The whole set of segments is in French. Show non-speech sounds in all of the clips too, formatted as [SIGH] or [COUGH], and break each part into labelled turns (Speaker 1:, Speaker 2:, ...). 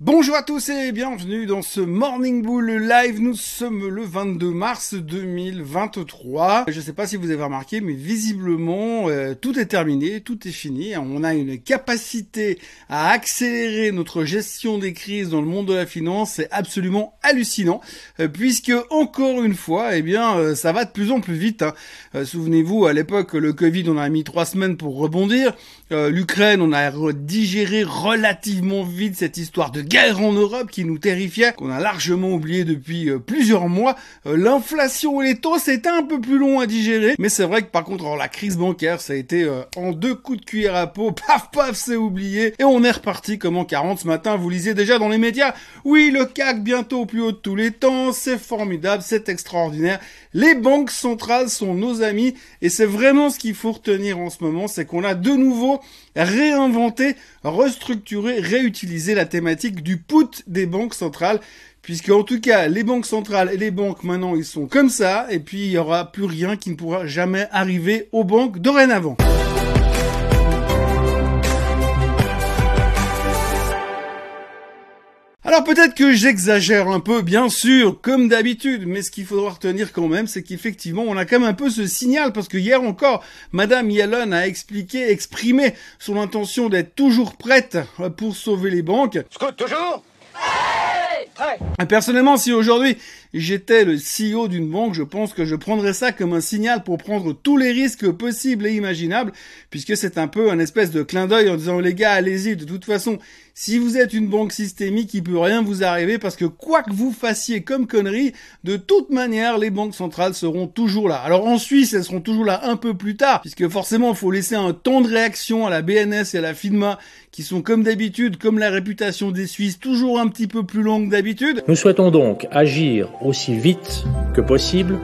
Speaker 1: Bonjour à tous et bienvenue dans ce Morning Bull Live. Nous sommes le 22 mars 2023. Je ne sais pas si vous avez remarqué, mais visiblement euh, tout est terminé, tout est fini. On a une capacité à accélérer notre gestion des crises dans le monde de la finance. C'est absolument hallucinant, euh, puisque encore une fois, eh bien, euh, ça va de plus en plus vite. Hein. Souvenez-vous, à l'époque, le Covid, on a mis trois semaines pour rebondir. L'Ukraine, on a digéré relativement vite cette histoire de guerre en Europe qui nous terrifiait, qu'on a largement oublié depuis euh, plusieurs mois. Euh, l'inflation et les taux, c'était un peu plus long à digérer, mais c'est vrai que par contre, la crise bancaire, ça a été euh, en deux coups de cuillère à peau, [LAUGHS] paf paf, c'est oublié, et on est reparti comme en 40 ce matin, vous lisez déjà dans les médias, oui, le CAC bientôt au plus haut de tous les temps, c'est formidable, c'est extraordinaire, les banques centrales sont nos amis, et c'est vraiment ce qu'il faut retenir en ce moment, c'est qu'on a de nouveau réinventé, restructuré, réutilisé la thématique du put des banques centrales puisque en tout cas les banques centrales et les banques maintenant ils sont comme ça et puis il y aura plus rien qui ne pourra jamais arriver aux banques dorénavant. Alors peut-être que j'exagère un peu, bien sûr, comme d'habitude, mais ce qu'il faudra retenir quand même, c'est qu'effectivement, on a quand même un peu ce signal, parce que hier encore, Madame Yellen a expliqué, exprimé son intention d'être toujours prête pour sauver les banques.
Speaker 2: Scout, toujours?
Speaker 1: Personnellement, si aujourd'hui j'étais le CEO d'une banque, je pense que je prendrais ça comme un signal pour prendre tous les risques possibles et imaginables, puisque c'est un peu un espèce de clin d'œil en disant les gars, allez-y, de toute façon, si vous êtes une banque systémique, il peut rien vous arriver parce que quoi que vous fassiez comme connerie, de toute manière, les banques centrales seront toujours là. Alors en Suisse, elles seront toujours là un peu plus tard, puisque forcément, il faut laisser un temps de réaction à la BNS et à la FINMA, qui sont comme d'habitude, comme la réputation des Suisses, toujours un petit peu plus longue d'habitude.
Speaker 3: Nous souhaitons donc agir aussi vite que possible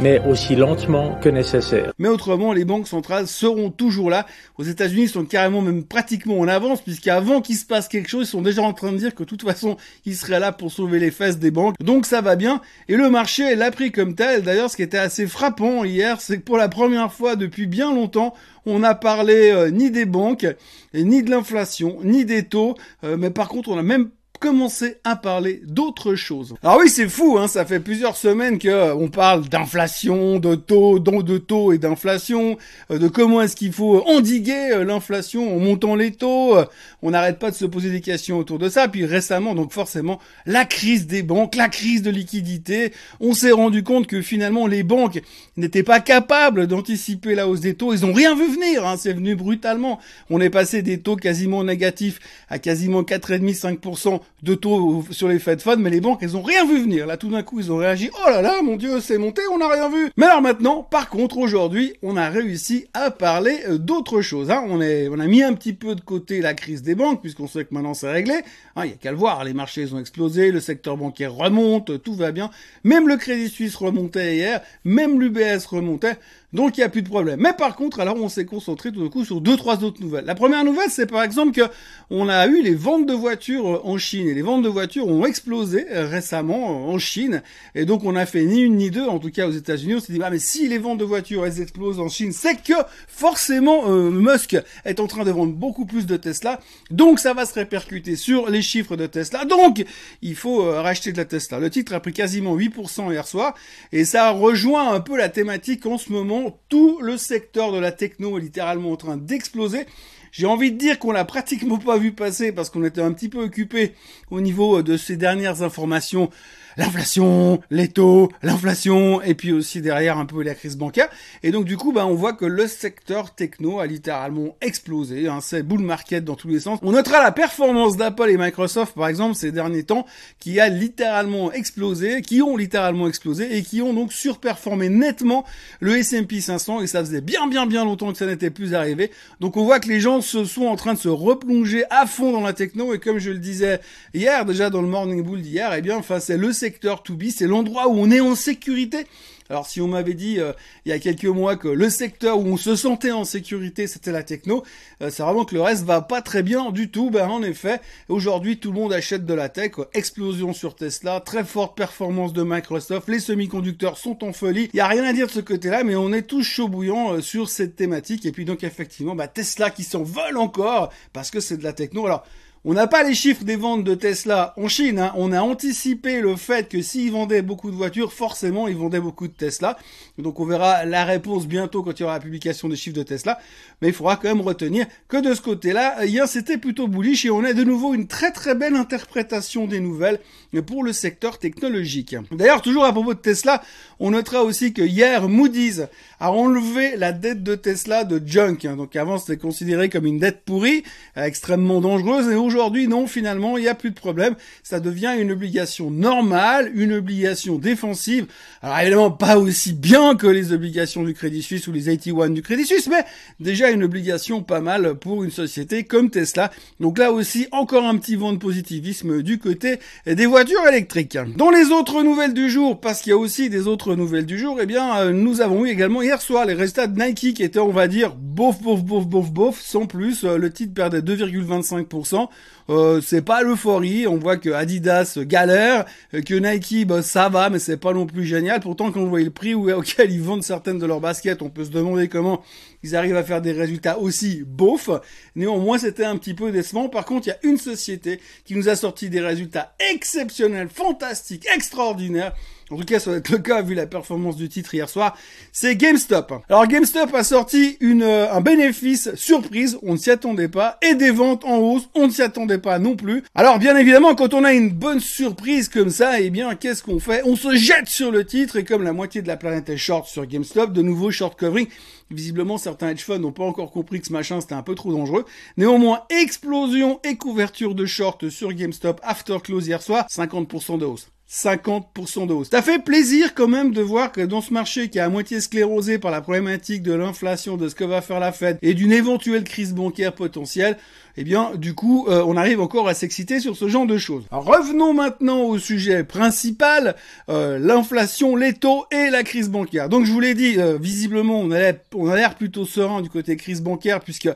Speaker 3: mais aussi lentement que nécessaire.
Speaker 1: Mais autrement, les banques centrales seront toujours là. Aux États-Unis, ils sont carrément même pratiquement en avance, puisqu'avant qu'il se passe quelque chose, ils sont déjà en train de dire que de toute façon, ils seraient là pour sauver les fesses des banques. Donc ça va bien. Et le marché l'a pris comme tel. D'ailleurs, ce qui était assez frappant hier, c'est que pour la première fois depuis bien longtemps, on n'a parlé euh, ni des banques, ni de l'inflation, ni des taux, euh, mais par contre, on a même commencer à parler d'autre chose. Alors oui, c'est fou, hein, ça fait plusieurs semaines que euh, on parle d'inflation, de taux, de taux et d'inflation, euh, de comment est-ce qu'il faut endiguer euh, l'inflation en montant les taux. on n'arrête pas de se poser des questions autour de ça. Puis récemment, donc forcément, la crise des banques, la crise de liquidité. On s'est rendu compte que finalement les banques n'étaient pas capables d'anticiper la hausse des taux. Ils ont rien vu venir, hein, c'est venu brutalement. On est passé des taux quasiment négatifs à quasiment 4,5-5% de taux sur les Fed Funds, mais les banques, elles ont rien vu venir. Là, tout d'un coup, ils ont réagi. Oh là là, mon Dieu, c'est monté, on n'a rien vu. Mais alors maintenant, par contre, aujourd'hui, on a réussi à parler euh, d'autre chose. Hein. On, est, on a mis un petit peu de côté la crise des banques, puisqu'on sait que maintenant c'est réglé. Hein, il y a qu'à le voir, les marchés ils ont explosé, le secteur bancaire remonte, tout va bien. Même le Crédit Suisse remontait hier, même l'UBS remontait. Donc il n'y a plus de problème. Mais par contre, alors on s'est concentré tout d'un coup sur deux, trois autres nouvelles. La première nouvelle, c'est par exemple que on a eu les ventes de voitures en Chine. Et les ventes de voitures ont explosé euh, récemment en Chine. Et donc on a fait ni une ni deux, en tout cas aux États-Unis. On s'est dit, ah mais si les ventes de voitures, elles explosent en Chine, c'est que forcément euh, Musk est en train de vendre beaucoup plus de Tesla. Donc ça va se répercuter sur les chiffres de Tesla. Donc il faut euh, racheter de la Tesla. Le titre a pris quasiment 8% hier soir. Et ça rejoint un peu la thématique en ce moment tout le secteur de la techno est littéralement en train d'exploser. J'ai envie de dire qu'on l'a pratiquement pas vu passer parce qu'on était un petit peu occupé au niveau de ces dernières informations l'inflation, les taux, l'inflation, et puis aussi derrière un peu la crise bancaire. Et donc du coup, bah, on voit que le secteur techno a littéralement explosé. Hein, c'est bull market dans tous les sens. On notera la performance d'Apple et Microsoft, par exemple, ces derniers temps, qui a littéralement explosé, qui ont littéralement explosé, et qui ont donc surperformé nettement le S&P 500, et ça faisait bien bien bien longtemps que ça n'était plus arrivé. Donc on voit que les gens se sont en train de se replonger à fond dans la techno, et comme je le disais hier, déjà dans le Morning Bull d'hier, eh bien, enfin, c'est le secteur to be, c'est l'endroit où on est en sécurité. Alors si on m'avait dit euh, il y a quelques mois que le secteur où on se sentait en sécurité c'était la techno, euh, c'est vraiment que le reste va pas très bien du tout. Ben en effet, aujourd'hui tout le monde achète de la tech, explosion sur Tesla, très forte performance de Microsoft, les semi-conducteurs sont en folie. Il y a rien à dire de ce côté-là, mais on est tous chaud bouillant euh, sur cette thématique. Et puis donc effectivement, bah, Tesla qui s'envole encore parce que c'est de la techno. Alors On n'a pas les chiffres des ventes de Tesla en Chine. Hein. On a anticipé le fait que s'ils vendaient beaucoup de voitures, forcément, ils vendaient beaucoup de Tesla. Donc on verra la réponse bientôt quand il y aura la publication des chiffres de Tesla. Mais il faudra quand même retenir que de ce côté-là, hier c'était plutôt bullish et on a de nouveau une très très belle interprétation des nouvelles pour le secteur technologique. D'ailleurs, toujours à propos de Tesla, on notera aussi que hier, Moody's a enlevé la dette de Tesla de junk. Hein. Donc avant, c'était considéré comme une dette pourrie, extrêmement dangereuse. Et aujourd'hui, non, finalement, il n'y a plus de problème. Ça devient une obligation normale, une obligation défensive. Alors évidemment, pas aussi bien que les obligations du Crédit Suisse ou les 81 du Crédit Suisse, mais déjà une obligation pas mal pour une société comme Tesla. Donc là aussi, encore un petit vent de positivisme du côté des voitures électriques. Dans les autres nouvelles du jour, parce qu'il y a aussi des autres nouvelles du jour, eh bien, euh, nous avons eu également hier soir les résultats de Nike qui étaient, on va dire, bof, bof, bof, bof, bof, sans plus. Euh, le titre perdait 2,25%. Euh, c'est pas l'euphorie. On voit que Adidas galère, euh, que Nike, bah, ça va, mais c'est pas non plus génial. Pourtant, quand on voit le prix auquel [LAUGHS] ils vendent certaines de leurs baskets, on peut se demander comment ils arrivent à faire des résultats aussi beaufs. Néanmoins, c'était un petit peu décevant. Par contre, il y a une société qui nous a sorti des résultats exceptionnels, fantastiques, extraordinaires. En tout cas, ça va être le cas vu la performance du titre hier soir. C'est GameStop. Alors GameStop a sorti une, euh, un bénéfice surprise, on ne s'y attendait pas, et des ventes en hausse, on ne s'y attendait pas non plus. Alors bien évidemment, quand on a une bonne surprise comme ça, eh bien qu'est-ce qu'on fait? On se jette sur le titre et comme la moitié de la planète est short sur GameStop, de nouveau short covering. Visiblement, certains hedge funds n'ont pas encore compris que ce machin c'était un peu trop dangereux. Néanmoins, explosion et couverture de short sur GameStop after close hier soir, 50% de hausse. 50% de hausse. Ça fait plaisir quand même de voir que dans ce marché qui est à moitié sclérosé par la problématique de l'inflation, de ce que va faire la Fed et d'une éventuelle crise bancaire potentielle, eh bien, du coup, euh, on arrive encore à s'exciter sur ce genre de choses. revenons maintenant au sujet principal, euh, l'inflation, les taux et la crise bancaire. Donc, je vous l'ai dit, euh, visiblement, on a, on a l'air plutôt serein du côté crise bancaire, puisque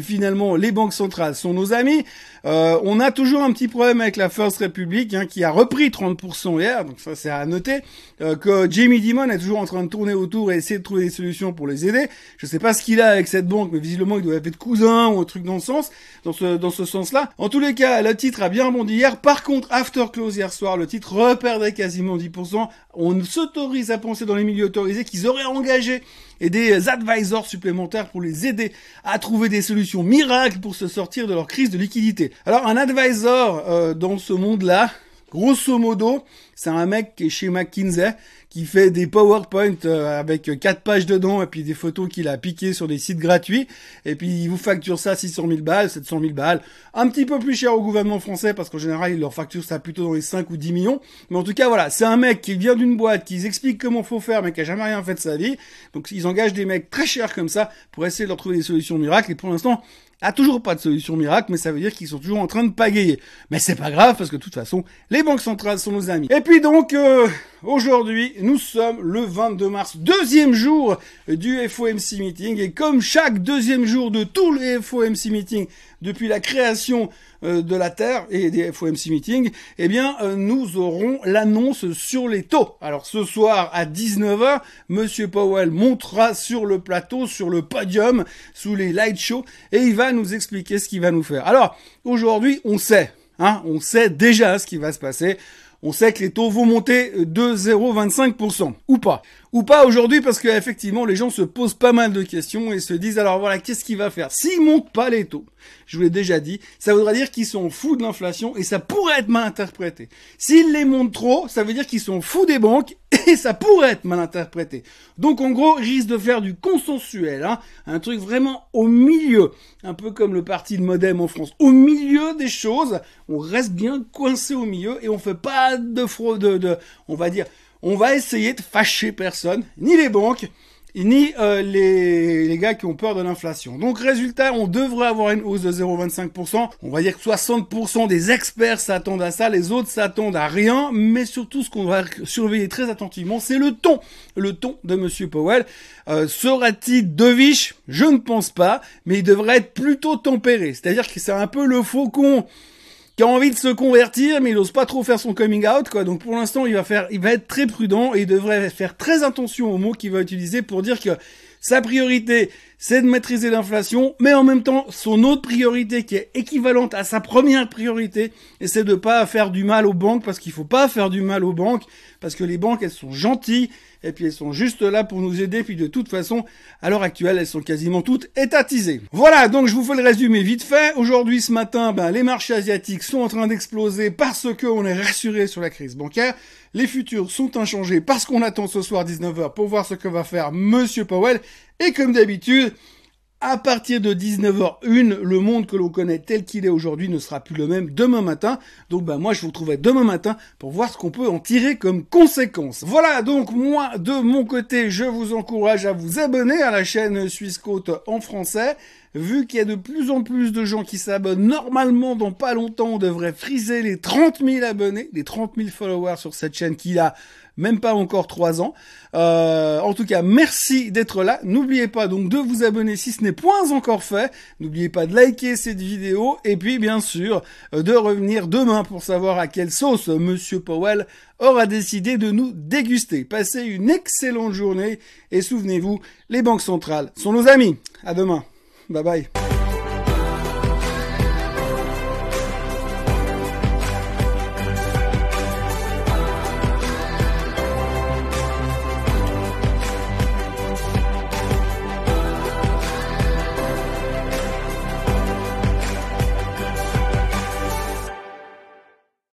Speaker 1: finalement, les banques centrales sont nos amis. on a toujours un petit problème avec la First Republic, hein, qui a repris 30% hier, donc ça c'est à noter, que Jamie Dimon est toujours en train de tourner autour et essayer de trouver des solutions pour les aider. Je sais pas ce qu'il a avec cette banque, mais visiblement, il doit être cousin ou un truc dans ce sens dans ce, dans ce sens-là. En tous les cas, le titre a bien rebondi hier. Par contre, after close hier soir, le titre reperdait quasiment 10%. On s'autorise à penser dans les milieux autorisés qu'ils auraient engagé et des advisors supplémentaires pour les aider à trouver des solutions miracles pour se sortir de leur crise de liquidité. Alors un advisor euh, dans ce monde-là, grosso modo, c'est un mec qui est chez McKinsey qui fait des PowerPoint euh, avec quatre pages dedans et puis des photos qu'il a piquées sur des sites gratuits et puis il vous facture ça 600 000 balles, 700 000 balles, un petit peu plus cher au gouvernement français parce qu'en général il leur facture ça plutôt dans les 5 ou 10 millions. Mais en tout cas voilà, c'est un mec qui vient d'une boîte, qui explique comment faut faire mais qui a jamais rien fait de sa vie. Donc ils engagent des mecs très chers comme ça pour essayer de leur trouver des solutions miracles et pour l'instant a toujours pas de solution miracle, mais ça veut dire qu'ils sont toujours en train de pagayer. Mais c'est pas grave parce que de toute façon, les banques centrales sont nos amis. Et puis donc, euh, aujourd'hui, nous sommes le 22 mars, deuxième jour du FOMC meeting, et comme chaque deuxième jour de tous les FOMC meetings depuis la création euh, de la Terre et des FOMC meetings, eh bien, euh, nous aurons l'annonce sur les taux. Alors, ce soir, à 19h, Monsieur Powell montera sur le plateau, sur le podium, sous les light shows, et il va nous expliquer ce qu'il va nous faire. Alors, aujourd'hui, on sait, hein, on sait déjà ce qui va se passer. On sait que les taux vont monter de 0,25%. Ou pas. Ou pas aujourd'hui parce qu'effectivement les gens se posent pas mal de questions et se disent alors voilà qu'est-ce qu'il va faire? S'ils montent pas les taux, je vous l'ai déjà dit, ça voudra dire qu'ils sont fous de l'inflation et ça pourrait être mal interprété. S'ils les montent trop, ça veut dire qu'ils sont fous des banques [LAUGHS] et ça pourrait être mal interprété. Donc en gros, ils risquent de faire du consensuel, hein, un truc vraiment au milieu, un peu comme le parti de Modem en France. Au milieu des choses, on reste bien coincé au milieu et on fait pas de fraude, de on va dire on va essayer de fâcher personne, ni les banques, ni euh, les, les, gars qui ont peur de l'inflation. Donc résultat, on devrait avoir une hausse de 0,25%. On va dire que 60% des experts s'attendent à ça, les autres s'attendent à rien, mais surtout ce qu'on va surveiller très attentivement, c'est le ton. Le ton de Monsieur Powell. Euh, Sera-t-il deviche Je ne pense pas, mais il devrait être plutôt tempéré. C'est-à-dire que c'est un peu le faucon qui a envie de se convertir, mais il n'ose pas trop faire son coming out, quoi. Donc pour l'instant, il va faire, il va être très prudent et il devrait faire très attention aux mots qu'il va utiliser pour dire que sa priorité, c'est de maîtriser l'inflation, mais en même temps, son autre priorité qui est équivalente à sa première priorité, et c'est de pas faire du mal aux banques, parce qu'il faut pas faire du mal aux banques, parce que les banques, elles sont gentilles, et puis elles sont juste là pour nous aider, puis de toute façon, à l'heure actuelle, elles sont quasiment toutes étatisées. Voilà, donc je vous fais le résumé vite fait. Aujourd'hui, ce matin, ben, les marchés asiatiques sont en train d'exploser parce qu'on est rassuré sur la crise bancaire. Les futurs sont inchangés parce qu'on attend ce soir 19h pour voir ce que va faire Monsieur Powell. Et comme d'habitude, à partir de 19h01, le monde que l'on connaît tel qu'il est aujourd'hui ne sera plus le même demain matin. Donc bah moi je vous retrouverai demain matin pour voir ce qu'on peut en tirer comme conséquence. Voilà donc moi de mon côté je vous encourage à vous abonner à la chaîne Suisse Côte en français. Vu qu'il y a de plus en plus de gens qui s'abonnent, normalement dans pas longtemps on devrait friser les 30 000 abonnés, les 30 000 followers sur cette chaîne qui a même pas encore trois ans. Euh, en tout cas, merci d'être là. N'oubliez pas donc de vous abonner si ce n'est point encore fait. N'oubliez pas de liker cette vidéo et puis bien sûr de revenir demain pour savoir à quelle sauce Monsieur Powell aura décidé de nous déguster. Passez une excellente journée et souvenez-vous, les banques centrales sont nos amis. À demain. Bye bye.